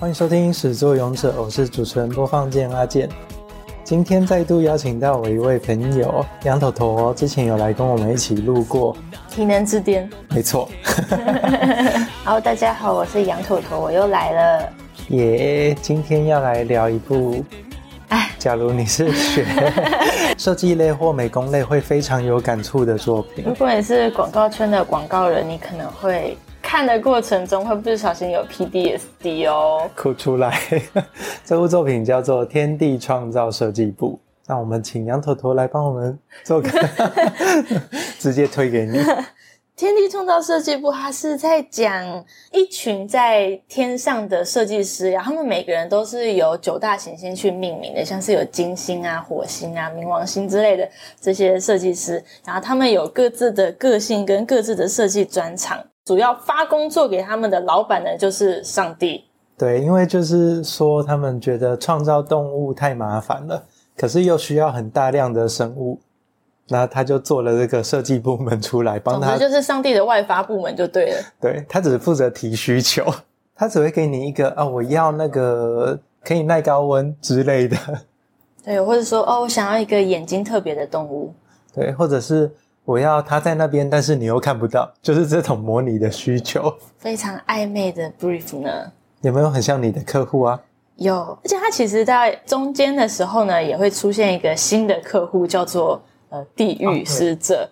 欢迎收听《始作俑者》，我是主持人播放键阿健。今天再度邀请到我一位朋友杨头头，之前有来跟我们一起录过《体能之巅》。没错。好，大家好，我是杨头头，我又来了。耶，今天要来聊一部。哎，假如你是学 设计类或美工类，会非常有感触的作品。如果你是广告圈的广告人，你可能会看的过程中会不小心有 PDSD 哦，哭出来。这部作品叫做《天地创造设计部》，那我们请杨头头来帮我们做个，直接推给你。天地创造设计部，它是在讲一群在天上的设计师，然后他们每个人都是由九大行星去命名的，像是有金星啊、火星啊、冥王星之类的这些设计师，然后他们有各自的个性跟各自的设计专长，主要发工作给他们的老板呢，就是上帝。对，因为就是说他们觉得创造动物太麻烦了，可是又需要很大量的生物。那他就做了这个设计部门出来，帮他就是上帝的外发部门就对了。对，他只负责提需求，他只会给你一个啊、哦，我要那个可以耐高温之类的。对，或者说哦，我想要一个眼睛特别的动物。对，或者是我要他在那边，但是你又看不到，就是这种模拟的需求。非常暧昧的 brief 呢？有没有很像你的客户啊？有，而且他其实在中间的时候呢，也会出现一个新的客户，叫做。呃，地狱使者。哦、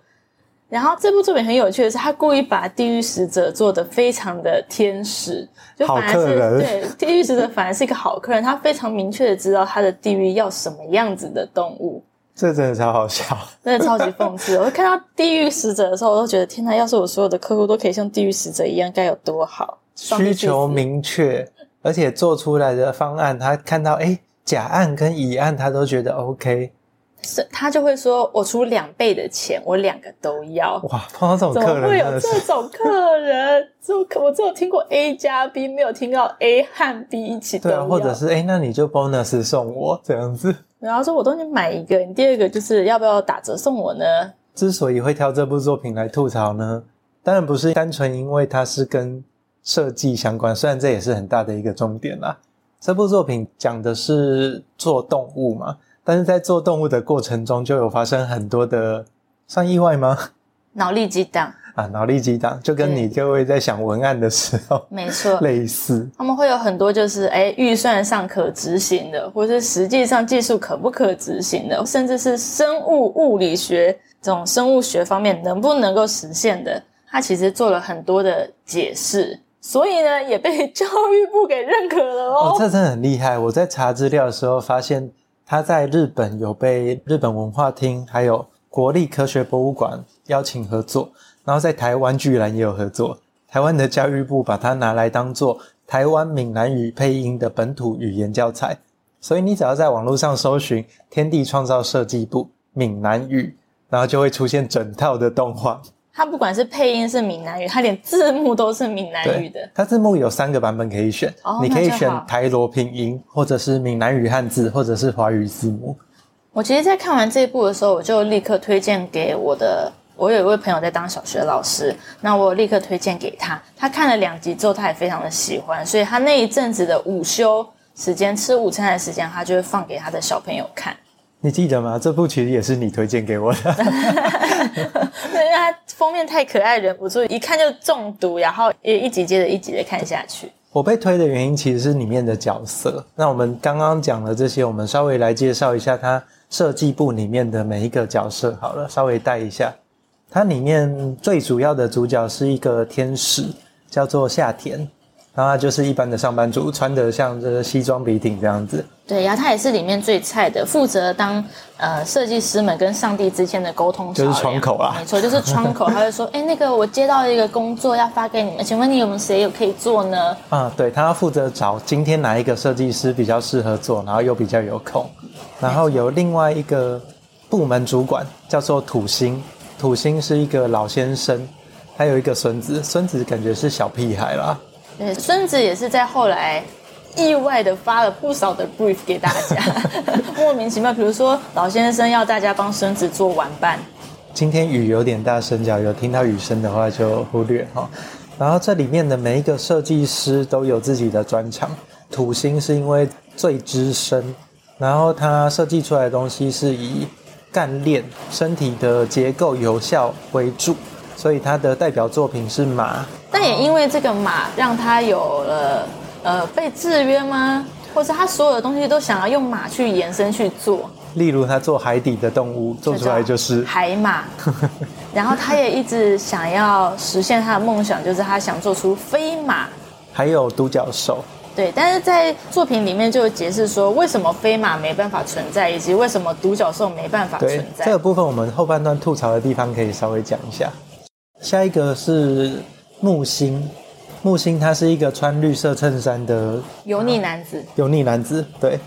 然后这部作品很有趣的是，他故意把地狱使者做的非常的天使，就反而是对地狱使者反而是一个好客人，他非常明确的知道他的地狱要什么样子的动物。这真的超好笑，真的超级讽刺。我看到地狱使者的时候，我都觉得天哪！要是我所有的客户都可以像地狱使者一样，该有多好！需求明确，而且做出来的方案，他看到哎甲案跟乙案，他都觉得 OK。是，他就会说：“我出两倍的钱，我两个都要。”哇，碰到这种客人，怎么会有这种客人？就我只有听过 A 加 B，没有听到 A 和 B 一起对啊。或者是哎，那你就 bonus 送我这样子。然后说：“我都已经买一个，你第二个就是要不要打折送我呢？”之所以会挑这部作品来吐槽呢，当然不是单纯因为它是跟设计相关，虽然这也是很大的一个重点啦。这部作品讲的是做动物嘛。但是在做动物的过程中，就有发生很多的算意外吗？脑力激荡啊，脑力激荡，就跟你各位在想文案的时候，没错，类似。他们会有很多就是诶预算上可执行的，或是实际上技术可不可执行的，甚至是生物物理学这种生物学方面能不能够实现的，他其实做了很多的解释，所以呢也被 教育部给认可了哦。哦，这真的很厉害！我在查资料的时候发现。他在日本有被日本文化厅还有国立科学博物馆邀请合作，然后在台湾居然也有合作。台湾的教育部把它拿来当做台湾闽南语配音的本土语言教材，所以你只要在网络上搜寻“天地创造设计部”闽南语，然后就会出现整套的动画。它不管是配音是闽南语，它连字幕都是闽南语的。它字幕有三个版本可以选，哦、你可以选台罗拼音，或者是闽南语汉字，或者是华语字幕。我其实，在看完这一部的时候，我就立刻推荐给我的，我有一位朋友在当小学老师，那我立刻推荐给他。他看了两集之后，他也非常的喜欢，所以他那一阵子的午休时间，吃午餐的时间，他就会放给他的小朋友看。你记得吗？这部其实也是你推荐给我的。对，因为它封面太可爱，忍不住一看就中毒，然后也一集接着一集的看下去。我被推的原因其实是里面的角色。那我们刚刚讲了这些，我们稍微来介绍一下它设计部里面的每一个角色好了，稍微带一下。它里面最主要的主角是一个天使，叫做夏田。然后他就是一般的上班族，穿的像这个西装笔挺这样子。对呀，他也是里面最菜的，负责当呃设计师们跟上帝之间的沟通。就是窗口啊。没错，就是窗口。他会说：“哎，那个我接到一个工作要发给你们，请问你有没有谁有可以做呢？”啊，对，他要负责找今天哪一个设计师比较适合做，然后又比较有空。然后有另外一个部门主管叫做土星，土星是一个老先生，他有一个孙子，孙子感觉是小屁孩啦。对，孙子也是在后来意外的发了不少的 brief 给大家，莫名其妙。比如说，老先生要大家帮孙子做玩伴。今天雨有点大声，假如有听到雨声的话就忽略哈。然后这里面的每一个设计师都有自己的专长，土星是因为最资深，然后他设计出来的东西是以干练身体的结构有效为主，所以他的代表作品是马。但也因为这个马，让他有了呃被制约吗？或者他所有的东西都想要用马去延伸去做？例如他做海底的动物，做出来就是海马。然后他也一直想要实现他的梦想，就是他想做出飞马，还有独角兽。对，但是在作品里面就有解释说，为什么飞马没办法存在，以及为什么独角兽没办法存在。这个部分我们后半段吐槽的地方可以稍微讲一下。下一个是木星，木星他是一个穿绿色衬衫的油腻男子。油腻男子，对。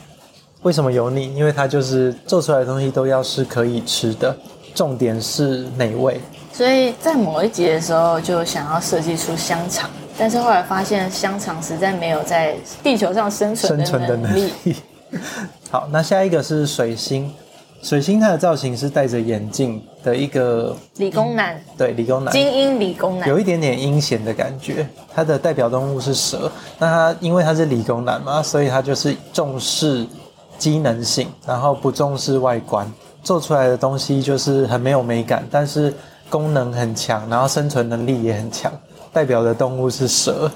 为什么油腻？因为他就是做出来的东西都要是可以吃的，重点是美味。所以在某一集的时候就想要设计出香肠。但是后来发现香肠实在没有在地球上生存的能力。生存的能力。好，那下一个是水星。水星它的造型是戴着眼镜的一个理工男。对，理工男。精英理工男。有一点点阴险的感觉。它的代表动物是蛇。那它因为它是理工男嘛，所以它就是重视机能性，然后不重视外观，做出来的东西就是很没有美感，但是功能很强，然后生存能力也很强。代表的动物是蛇，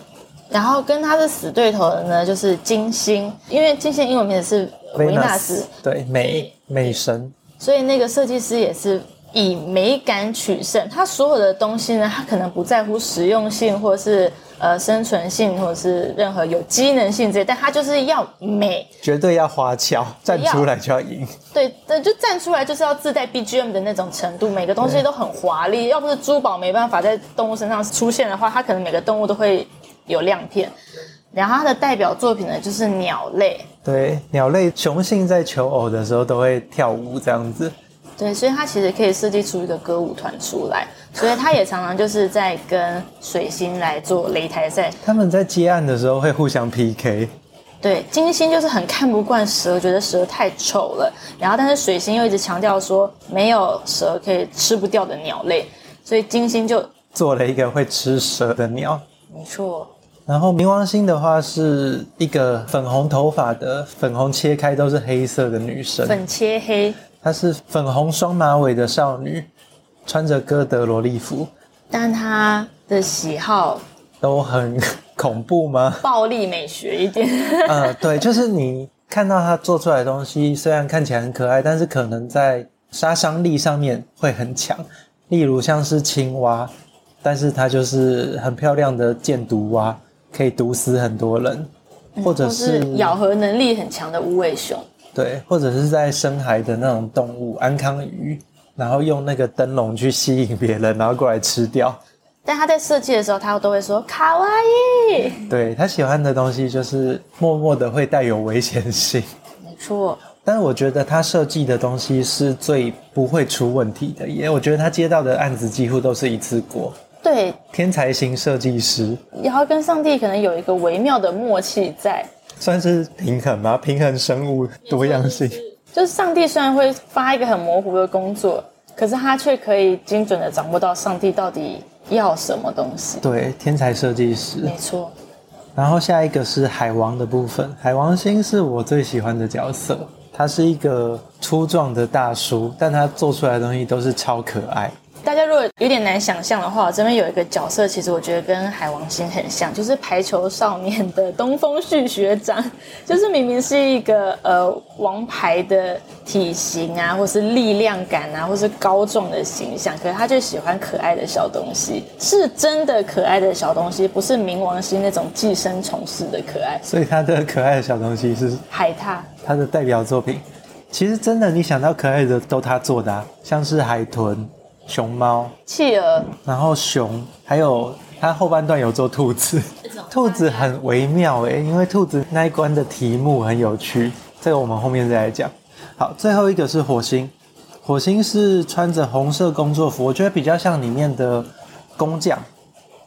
然后跟他的死对头的呢，就是金星，因为金星英文名字是维纳斯，对，美美神，所以那个设计师也是以美感取胜。他所有的东西呢，他可能不在乎实用性，或者是呃生存性，或者是任何有机能性这些，但它就是要美，绝对要花俏，站出来就要赢。对，对，就站出来就是要自带 BGM 的那种程度，每个东西都很华丽。要不是珠宝没办法在动物身上出现的话，它可能每个动物都会有亮片。然后它的代表作品呢，就是鸟类。对，鸟类雄性在求偶的时候都会跳舞这样子。对，所以它其实可以设计出一个歌舞团出来。所以他也常常就是在跟水星来做擂台赛。他们在接案的时候会互相 PK。对，金星就是很看不惯蛇，觉得蛇太丑了。然后，但是水星又一直强调说没有蛇可以吃不掉的鸟类，所以金星就做了一个会吃蛇的鸟。没错。然后冥王星的话是一个粉红头发的，粉红切开都是黑色的女生。粉切黑。她是粉红双马尾的少女，穿着哥德萝莉服。但他的喜好都很。恐怖吗？暴力美学一点。呃，对，就是你看到他做出来的东西，虽然看起来很可爱，但是可能在杀伤力上面会很强。例如像是青蛙，但是它就是很漂亮的箭毒蛙，可以毒死很多人，或者是，是咬合能力很强的无尾熊。对，或者是在深海的那种动物，安康鱼，然后用那个灯笼去吸引别人，然后过来吃掉。但他在设计的时候，他都会说卡哇伊。对，他喜欢的东西就是默默的会带有危险性。没错。但是我觉得他设计的东西是最不会出问题的，因为我觉得他接到的案子几乎都是一次过。对。天才型设计师。然后跟上帝可能有一个微妙的默契在。算是平衡吗？平衡生物多样性。就是上帝虽然会发一个很模糊的工作，可是他却可以精准的掌握到上帝到底。要什么东西？对，天才设计师，没错。然后下一个是海王的部分，海王星是我最喜欢的角色，他是一个粗壮的大叔，但他做出来的东西都是超可爱。大家如果有点难想象的话，这边有一个角色，其实我觉得跟海王星很像，就是排球少年的东风旭学长，就是明明是一个呃王牌的体型啊，或是力量感啊，或是高壮的形象，可是他就喜欢可爱的小东西，是真的可爱的小东西，不是冥王星那种寄生虫式的可爱。所以他的可爱的小东西是海獭，他的代表作品。其实真的，你想到可爱的都他做的啊，像是海豚。熊猫、企鹅，然后熊，还有它后半段有做兔子，兔子很微妙诶，因为兔子那一关的题目很有趣，这个我们后面再来讲。好，最后一个是火星，火星是穿着红色工作服，我觉得比较像里面的工匠，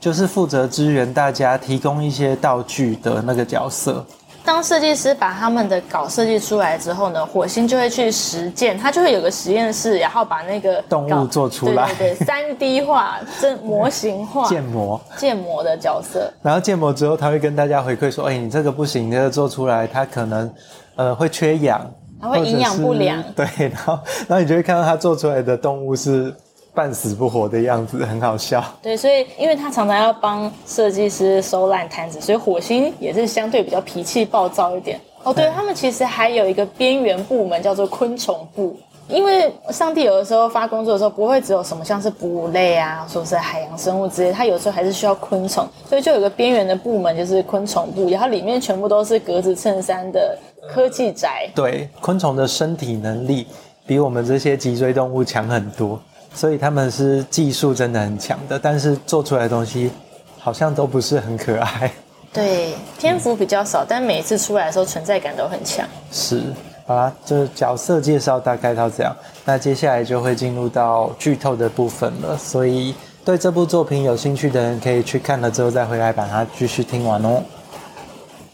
就是负责支援大家提供一些道具的那个角色。当设计师把他们的稿设计出来之后呢，火星就会去实践，他就会有个实验室，然后把那个动物做出来，对对对，三 D 化、真模型化、建模、建模的角色。然后建模之后，他会跟大家回馈说：“哎，你这个不行，你这个做出来，它可能呃会缺氧，它会营养不良。”对，然后然后你就会看到他做出来的动物是。半死不活的样子很好笑。对，所以因为他常常要帮设计师收烂摊子，所以火星也是相对比较脾气暴躁一点。哦，对，他们其实还有一个边缘部门叫做昆虫部，因为上帝有的时候发工作的时候不会只有什么像是哺乳类啊，说是海洋生物之类，他有时候还是需要昆虫，所以就有个边缘的部门就是昆虫部，然后里面全部都是格子衬衫的科技宅。对，昆虫的身体能力比我们这些脊椎动物强很多。所以他们是技术真的很强的，但是做出来的东西好像都不是很可爱。对，篇幅比较少，嗯、但每一次出来的时候存在感都很强。是，好啦，这角色介绍大概到这样，那接下来就会进入到剧透的部分了。所以对这部作品有兴趣的人，可以去看了之后再回来把它继续听完哦。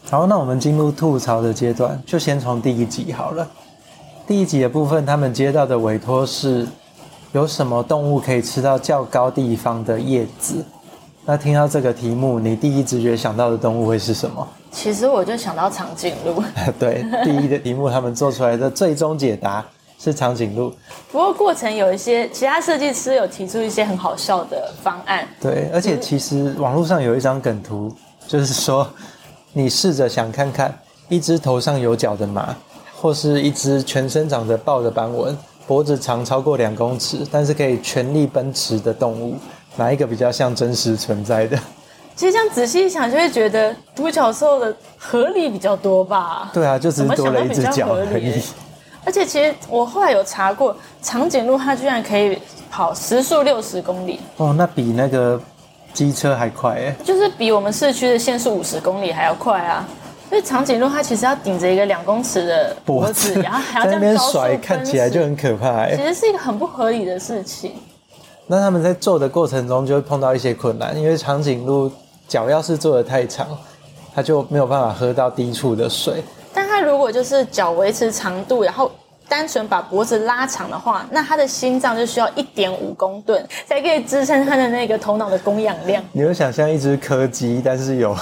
好，那我们进入吐槽的阶段，就先从第一集好了。第一集的部分，他们接到的委托是。有什么动物可以吃到较高地方的叶子？那听到这个题目，你第一直觉想到的动物会是什么？其实我就想到长颈鹿。对，第一的题目他们做出来的最终解答是长颈鹿。不过过程有一些其他设计师有提出一些很好笑的方案。对，而且其实网络上有一张梗图，就是说你试着想看看一只头上有角的马，或是一只全身长着豹的斑纹。脖子长超过两公尺，但是可以全力奔驰的动物，哪一个比较像真实存在的？其实这样仔细一想，就会觉得独角兽的合理比较多吧？对啊，就只是多了一只脚而已。而且其实我后来有查过，长颈鹿它居然可以跑时速六十公里哦，那比那个机车还快哎，就是比我们市区的限速五十公里还要快啊。因为长颈鹿它其实要顶着一个两公尺的脖子，脖子然后还要在那边甩，看起来就很可怕。其实是一个很不合理的事情。那他们在做的过程中就会碰到一些困难，因为长颈鹿脚要是做的太长，它就没有办法喝到低处的水。但它如果就是脚维持长度，然后单纯把脖子拉长的话，那它的心脏就需要一点五公吨才可以支撑它的那个头脑的供氧量。你会想象一只柯基，但是有。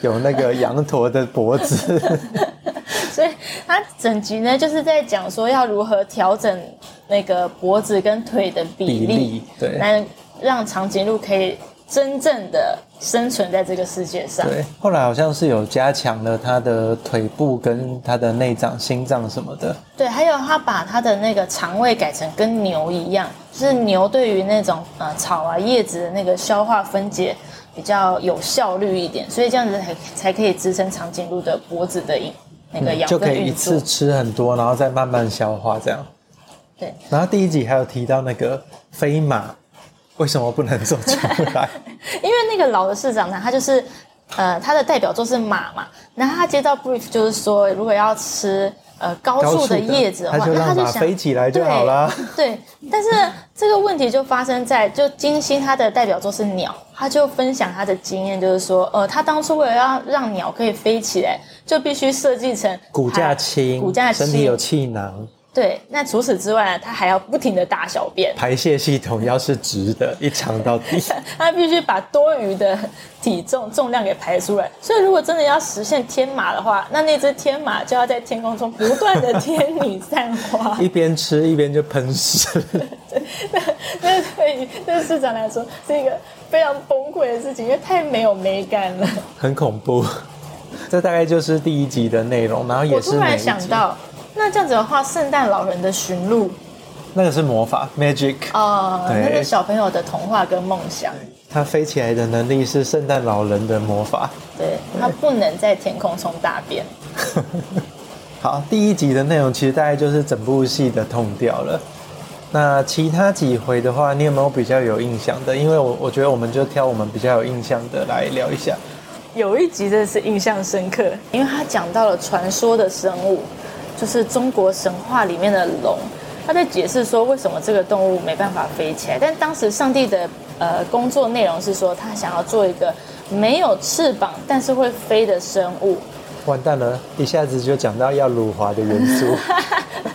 有那个羊驼的脖子，所以他整集呢就是在讲说要如何调整那个脖子跟腿的比例，比例对，来让长颈鹿可以真正的生存在这个世界上。对，后来好像是有加强了他的腿部跟他的内脏、心脏什么的。对，还有他把他的那个肠胃改成跟牛一样，就是牛对于那种呃草啊叶子的那个消化分解。比较有效率一点，所以这样子才才可以支撑长颈鹿的脖子的那个养分运作，就可以一次吃很多，然后再慢慢消化这样。对。然后第一集还有提到那个飞马，为什么不能做出来？因为那个老的市长呢，他就是呃，他的代表作是马嘛，然后他接到 brief 就是说，如果要吃。呃，高处的叶子的话，它就想飞起来就好了。对，但是这个问题就发生在，就金星它的代表作是鸟，他就分享他的经验，就是说，呃，他当初为了要让鸟可以飞起来，就必须设计成骨架轻，骨架轻，身体有气囊。对，那除此之外呢，它还要不停的大小便，排泄系统要是直的，一长到底，它必须把多余的体重重量给排出来。所以，如果真的要实现天马的话，那那只天马就要在天空中不断的 天女散花，一边吃一边就喷屎。对，那那对于对市长来说是一个非常崩溃的事情，因为太没有美感了，很恐怖。这大概就是第一集的内容，然后也是。我突然想到。那这样子的话，圣诞老人的驯鹿，那个是魔法 magic 哦，那个小朋友的童话跟梦想。它飞起来的能力是圣诞老人的魔法。对，它不能在天空中大便。好，第一集的内容其实大概就是整部戏的痛调了。那其他几回的话，你有没有比较有印象的？因为我我觉得我们就挑我们比较有印象的来聊一下。有一集真的是印象深刻，因为他讲到了传说的生物。就是中国神话里面的龙，他在解释说为什么这个动物没办法飞起来。但当时上帝的呃工作内容是说，他想要做一个没有翅膀但是会飞的生物。完蛋了，一下子就讲到要辱华的元素。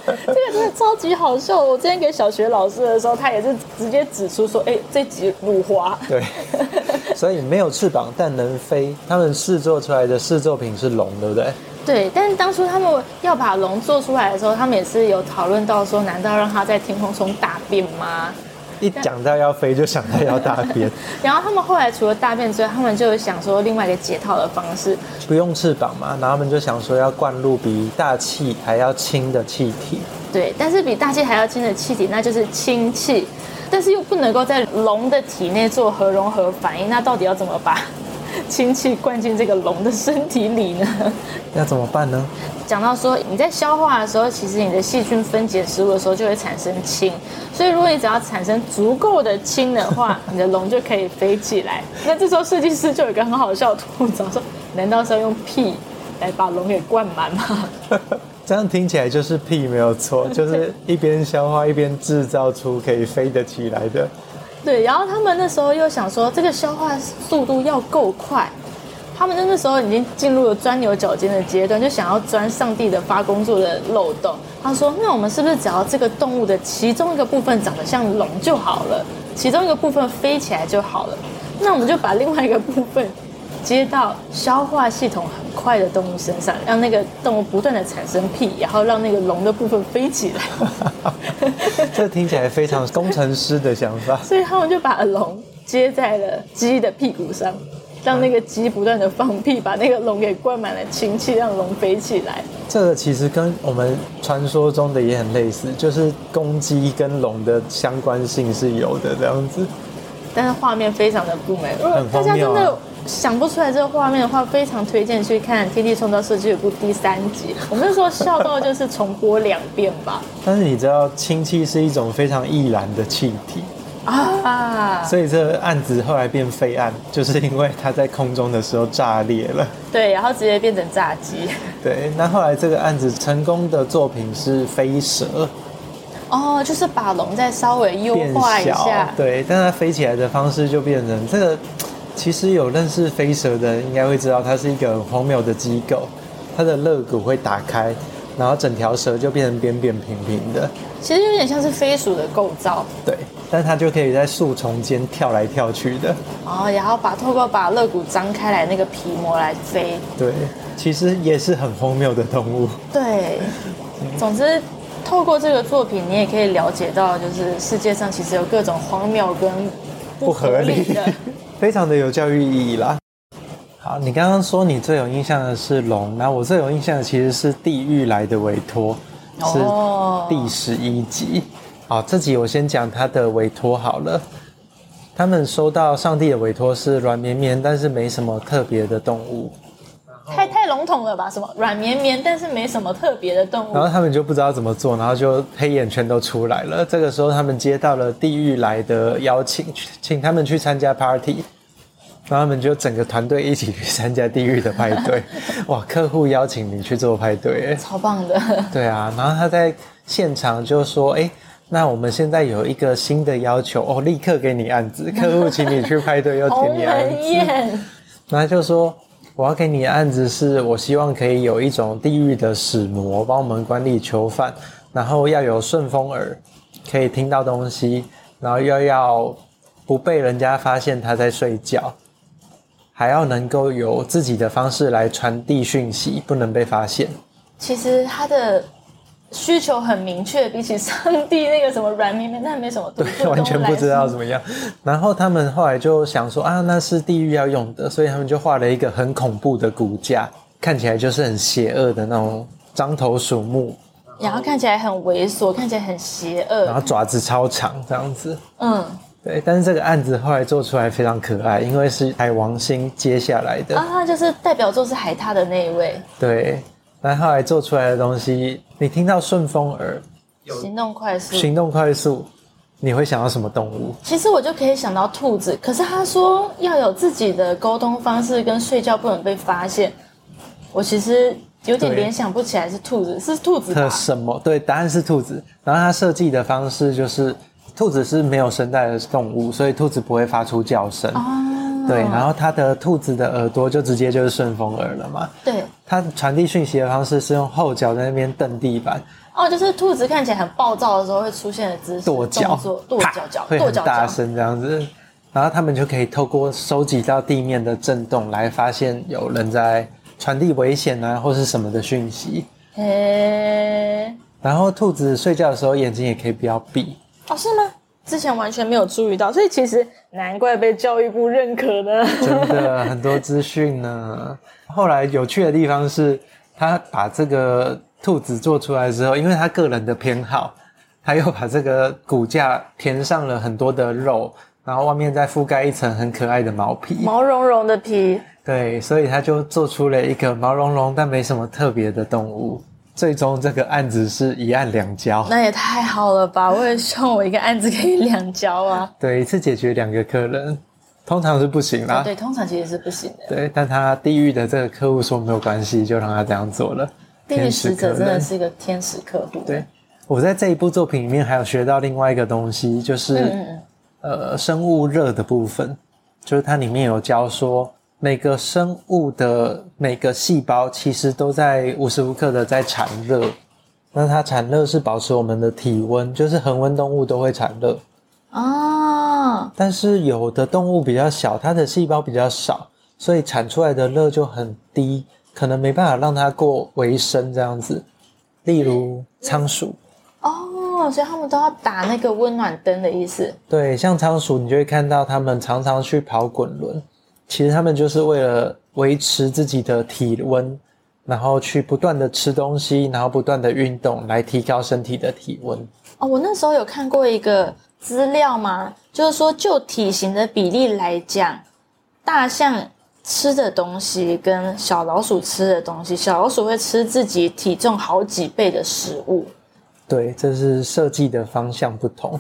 这个真的超级好笑。我之前给小学老师的时候，他也是直接指出说：“哎，这集辱华。”对，所以没有翅膀但能飞。他们试做出来的试作品是龙，对不对？对，但是当初他们要把龙做出来的时候，他们也是有讨论到说：难道让它在天空中大便吗？一讲到要飞，就想到要大便。然后他们后来除了大便之外，他们就想说另外一个解套的方式，不用翅膀嘛。然后他们就想说要灌入比大气还要轻的气体。对，但是比大气还要轻的气体，那就是氢气。但是又不能够在龙的体内做核融合反应，那到底要怎么把氢气灌进这个龙的身体里呢？要怎么办呢？讲到说你在消化的时候，其实你的细菌分解食物的时候就会产生氢，所以如果你只要产生足够的氢的话，你的龙就可以飞起来。那这时候设计师就有一个很好笑的吐槽说：难道是要用屁来把龙给灌满吗？这样听起来就是屁没有错，就是一边消化一边制造出可以飞得起来的。对，然后他们那时候又想说，这个消化速度要够快。他们那时候已经进入了钻牛角尖的阶段，就想要钻上帝的发工作的漏洞。他说：“那我们是不是只要这个动物的其中一个部分长得像龙就好了，其中一个部分飞起来就好了？那我们就把另外一个部分接到消化系统很快的动物身上，让那个动物不断的产生屁，然后让那个龙的部分飞起来。”这听起来非常工程师的想法。所以他们就把龙接在了鸡的屁股上。让那个鸡不断的放屁，把那个龙给灌满了氢气，让龙飞起来。这个其实跟我们传说中的也很类似，就是公鸡跟龙的相关性是有的这样子。但是画面非常的不美，如果大家真的想不出来这个画面的话，非常推荐去看《天地创造设计部》第三集。我们就说笑到就是重播两遍吧。但是你知道，氢气是一种非常易燃的气体。啊！所以这个案子后来变废案，就是因为它在空中的时候炸裂了。对，然后直接变成炸鸡。对，那后来这个案子成功的作品是飞蛇。哦，就是把龙再稍微优化一下。对，但它飞起来的方式就变成这个。其实有认识飞蛇的人应该会知道，它是一个很荒谬的机构。它的肋骨会打开，然后整条蛇就变成扁扁平平的。其实有点像是飞鼠的构造。对。但它就可以在树丛间跳来跳去的哦，然后把透过把肋骨张开来那个皮膜来飞。对，其实也是很荒谬的动物。对，总之透过这个作品，你也可以了解到，就是世界上其实有各种荒谬跟不合理的，非常的有教育意义啦。好，你刚刚说你最有印象的是龙，那我最有印象的其实是地狱来的委托，是第十一集。好，这集我先讲他的委托好了。他们收到上帝的委托是软绵绵，但是没什么特别的动物。太太笼统了吧？什么软绵绵，但是没什么特别的动物？然后他们就不知道怎么做，然后就黑眼圈都出来了。这个时候，他们接到了地狱来的邀请，请他们去参加 party。然后他们就整个团队一起去参加地狱的派对。哇，客户邀请你去做派对，超棒的。对啊，然后他在现场就说：“哎。”那我们现在有一个新的要求哦，立刻给你案子。客户请你去派对，要给你案子。然后就说，我要给你的案子是，我希望可以有一种地狱的使魔帮我们管理囚犯，然后要有顺风耳，可以听到东西，然后又要不被人家发现他在睡觉，还要能够有自己的方式来传递讯息，不能被发现。其实他的。需求很明确，比起上帝那个什么软绵绵，那没什么对，完全不知道怎么样。然后他们后来就想说啊，那是地狱要用的，所以他们就画了一个很恐怖的骨架，看起来就是很邪恶的那种獐头鼠目，然后看起来很猥琐，看起来很邪恶，然后爪子超长这样子。嗯，对。但是这个案子后来做出来非常可爱，因为是海王星接下来的啊，就是代表作是海獭的那一位。对。但后后来做出来的东西，你听到顺风耳，行动快速，行动快速，你会想到什么动物？其实我就可以想到兔子，可是他说要有自己的沟通方式，跟睡觉不能被发现。我其实有点联想不起来是兔子，是兔子吧？什么？对，答案是兔子。然后他设计的方式就是，兔子是没有声带的动物，所以兔子不会发出叫声。哦。对，然后它的兔子的耳朵就直接就是顺风耳了嘛。对。它传递讯息的方式是用后脚在那边蹬地板。哦，就是兔子看起来很暴躁的时候会出现的姿势，跺脚，跺脚脚，会很大声这样子，然后他们就可以透过收集到地面的震动来发现有人在传递危险啊或是什么的讯息。嘿，然后兔子睡觉的时候眼睛也可以不要闭。哦，是吗？之前完全没有注意到，所以其实难怪被教育部认可呢。真的很多资讯呢。后来有趣的地方是，他把这个。兔子做出来之后，因为他个人的偏好，他又把这个骨架填上了很多的肉，然后外面再覆盖一层很可爱的毛皮，毛茸茸的皮。对，所以他就做出了一个毛茸茸但没什么特别的动物。最终这个案子是一案两交，那也太好了吧！我也希望我一个案子可以两交啊。对，一次解决两个客人，通常是不行啦。对，对，通常其实是不行的。对，但他地狱的这个客户说没有关系，就让他这样做了。地狱使者真的是一个天使客户。对，我在这一部作品里面还有学到另外一个东西，就是嗯嗯呃生物热的部分，就是它里面有教说每个生物的每个细胞其实都在无时无刻的在产热，那它产热是保持我们的体温，就是恒温动物都会产热哦。但是有的动物比较小，它的细胞比较少，所以产出来的热就很低。可能没办法让它过维生这样子，例如仓鼠哦，所以他们都要打那个温暖灯的意思。对，像仓鼠，你就会看到他们常常去跑滚轮，其实他们就是为了维持自己的体温，然后去不断的吃东西，然后不断的运动来提高身体的体温。哦，我那时候有看过一个资料嘛，就是说就体型的比例来讲，大象。吃的东西跟小老鼠吃的东西，小老鼠会吃自己体重好几倍的食物。对，这是设计的方向不同。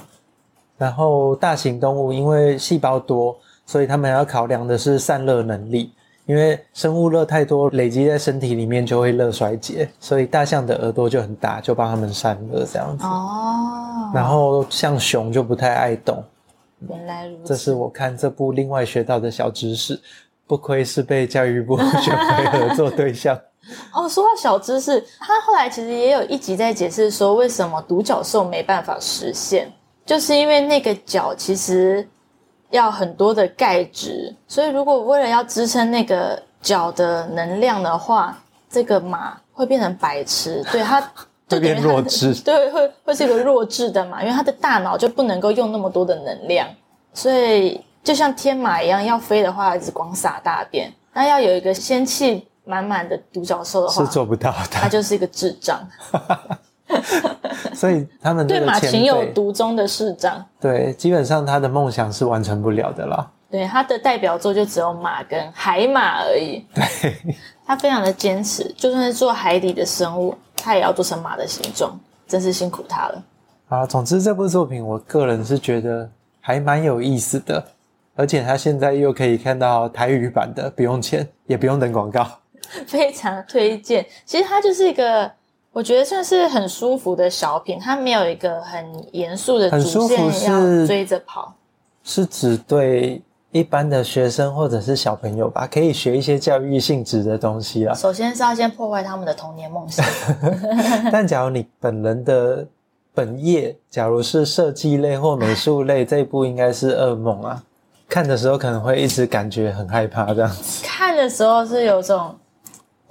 然后大型动物因为细胞多，所以他们要考量的是散热能力。因为生物热太多，累积在身体里面就会热衰竭，所以大象的耳朵就很大，就帮他们散热这样子。哦。然后像熊就不太爱动。原来如此。这是我看这部另外学到的小知识。不愧是被教育部选为合作对象 哦。说到小知识，他后来其实也有一集在解释说，为什么独角兽没办法实现，就是因为那个角其实要很多的钙质，所以如果为了要支撑那个脚的能量的话，这个马会变成白痴，对它 就会变弱智，对，会会是一个弱智的马，因为它的大脑就不能够用那么多的能量，所以。就像天马一样，要飞的话，只光撒大便。那要有一个仙气满满的独角兽的话，是做不到的。它就是一个智障。所以他们对马情有独钟的市长，对，基本上他的梦想是完成不了的啦。对，他的代表作就只有马跟海马而已。对，他非常的坚持，就算是做海底的生物，他也要做成马的形状，真是辛苦他了。啊，总之这部作品，我个人是觉得还蛮有意思的。而且他现在又可以看到台语版的，不用钱，也不用等广告，非常推荐。其实他就是一个，我觉得算是很舒服的小品，它没有一个很严肃的主线要追着跑。是，是指对一般的学生或者是小朋友吧，可以学一些教育性质的东西啊。首先是要先破坏他们的童年梦想。但假如你本人的本业，假如是设计类或美术类，这一部应该是噩梦啊。看的时候可能会一直感觉很害怕，这样子。看的时候是有种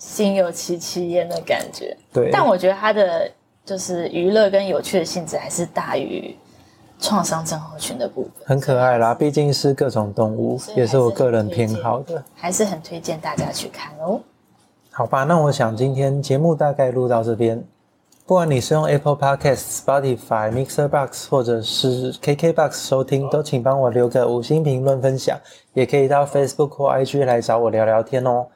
心有戚戚焉的感觉，对。但我觉得它的就是娱乐跟有趣的性质还是大于创伤症候群的部分。很可爱啦，毕竟是各种动物，也是我个人偏好的，还是很推荐大家去看哦。好吧，那我想今天节目大概录到这边。不管你是用 Apple Podcast、Spotify、Mixer Box 或者是 KK Box 收听，都请帮我留个五星评论分享，也可以到 Facebook 或 IG 来找我聊聊天哦。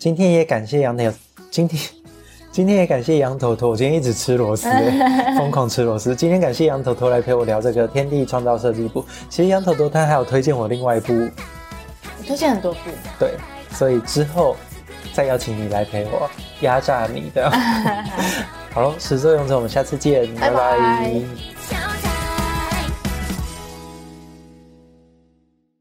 今天也感谢杨头，今天 今天也感谢杨头头，我今天一直吃螺丝，疯狂吃螺丝。今天感谢杨头头来陪我聊这个天地创造设计部。其实杨头头他还有推荐我另外一部，我推荐很多部，对，所以之后再邀请你来陪我压榨你的。好了，始作俑者，我们下次见，拜拜。拜拜。